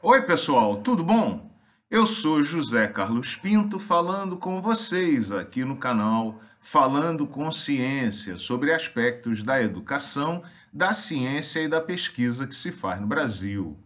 Oi, pessoal, tudo bom? Eu sou José Carlos Pinto falando com vocês aqui no canal Falando com Ciência sobre aspectos da educação, da ciência e da pesquisa que se faz no Brasil.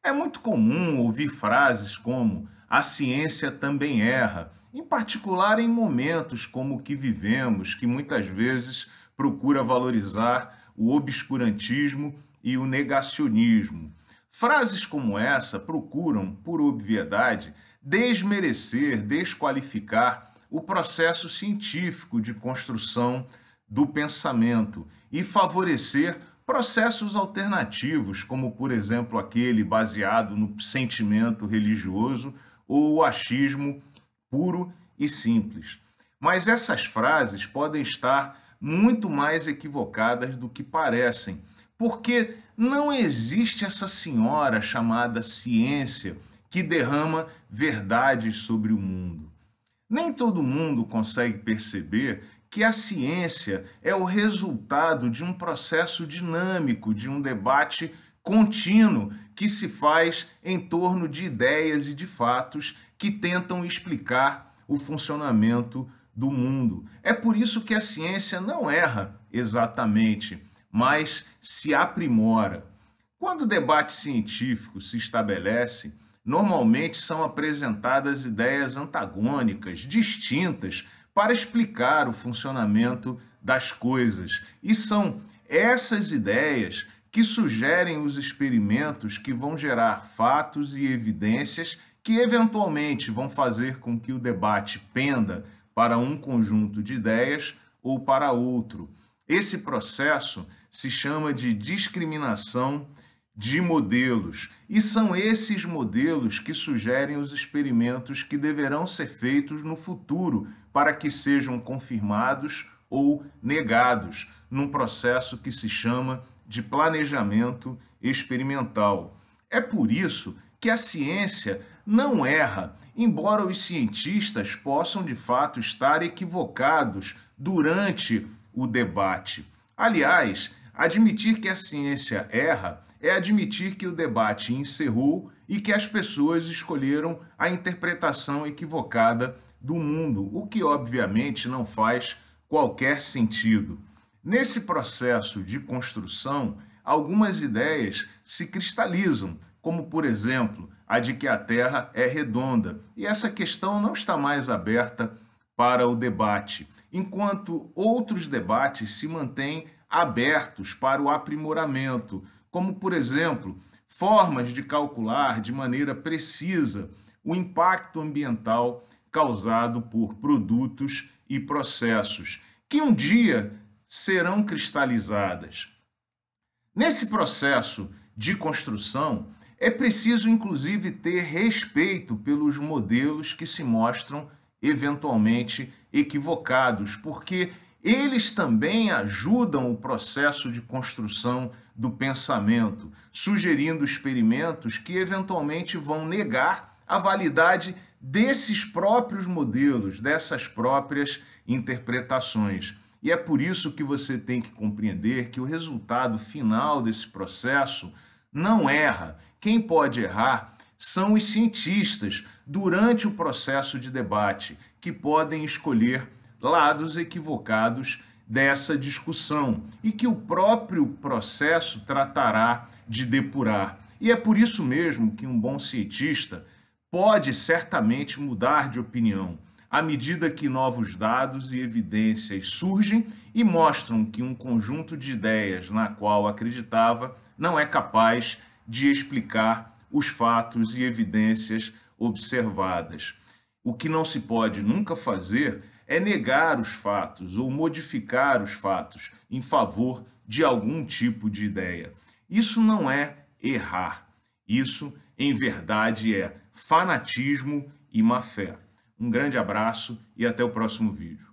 É muito comum ouvir frases como a ciência também erra, em particular em momentos como o que vivemos, que muitas vezes procura valorizar o obscurantismo e o negacionismo Frases como essa procuram, por obviedade, desmerecer, desqualificar o processo científico de construção do pensamento e favorecer processos alternativos, como, por exemplo, aquele baseado no sentimento religioso ou o achismo puro e simples. Mas essas frases podem estar muito mais equivocadas do que parecem porque não existe essa senhora chamada ciência que derrama verdades sobre o mundo. Nem todo mundo consegue perceber que a ciência é o resultado de um processo dinâmico, de um debate contínuo que se faz em torno de ideias e de fatos que tentam explicar o funcionamento do mundo. É por isso que a ciência não erra exatamente mas se aprimora. Quando o debate científico se estabelece, normalmente são apresentadas ideias antagônicas, distintas, para explicar o funcionamento das coisas. E são essas ideias que sugerem os experimentos que vão gerar fatos e evidências que eventualmente vão fazer com que o debate penda para um conjunto de ideias ou para outro. Esse processo se chama de discriminação de modelos, e são esses modelos que sugerem os experimentos que deverão ser feitos no futuro para que sejam confirmados ou negados num processo que se chama de planejamento experimental. É por isso que a ciência não erra, embora os cientistas possam de fato estar equivocados durante o debate. Aliás, Admitir que a ciência erra é admitir que o debate encerrou e que as pessoas escolheram a interpretação equivocada do mundo, o que obviamente não faz qualquer sentido. Nesse processo de construção, algumas ideias se cristalizam, como por exemplo a de que a Terra é redonda, e essa questão não está mais aberta para o debate, enquanto outros debates se mantêm abertos para o aprimoramento, como, por exemplo, formas de calcular de maneira precisa o impacto ambiental causado por produtos e processos, que um dia serão cristalizadas. Nesse processo de construção, é preciso, inclusive, ter respeito pelos modelos que se mostram eventualmente equivocados, porque eles também ajudam o processo de construção do pensamento, sugerindo experimentos que eventualmente vão negar a validade desses próprios modelos, dessas próprias interpretações. E é por isso que você tem que compreender que o resultado final desse processo não erra. Quem pode errar são os cientistas durante o processo de debate, que podem escolher lados equivocados dessa discussão e que o próprio processo tratará de depurar. E é por isso mesmo que um bom cientista pode certamente mudar de opinião à medida que novos dados e evidências surgem e mostram que um conjunto de ideias na qual acreditava não é capaz de explicar os fatos e evidências observadas. O que não se pode nunca fazer é negar os fatos ou modificar os fatos em favor de algum tipo de ideia. Isso não é errar. Isso, em verdade, é fanatismo e má fé. Um grande abraço e até o próximo vídeo.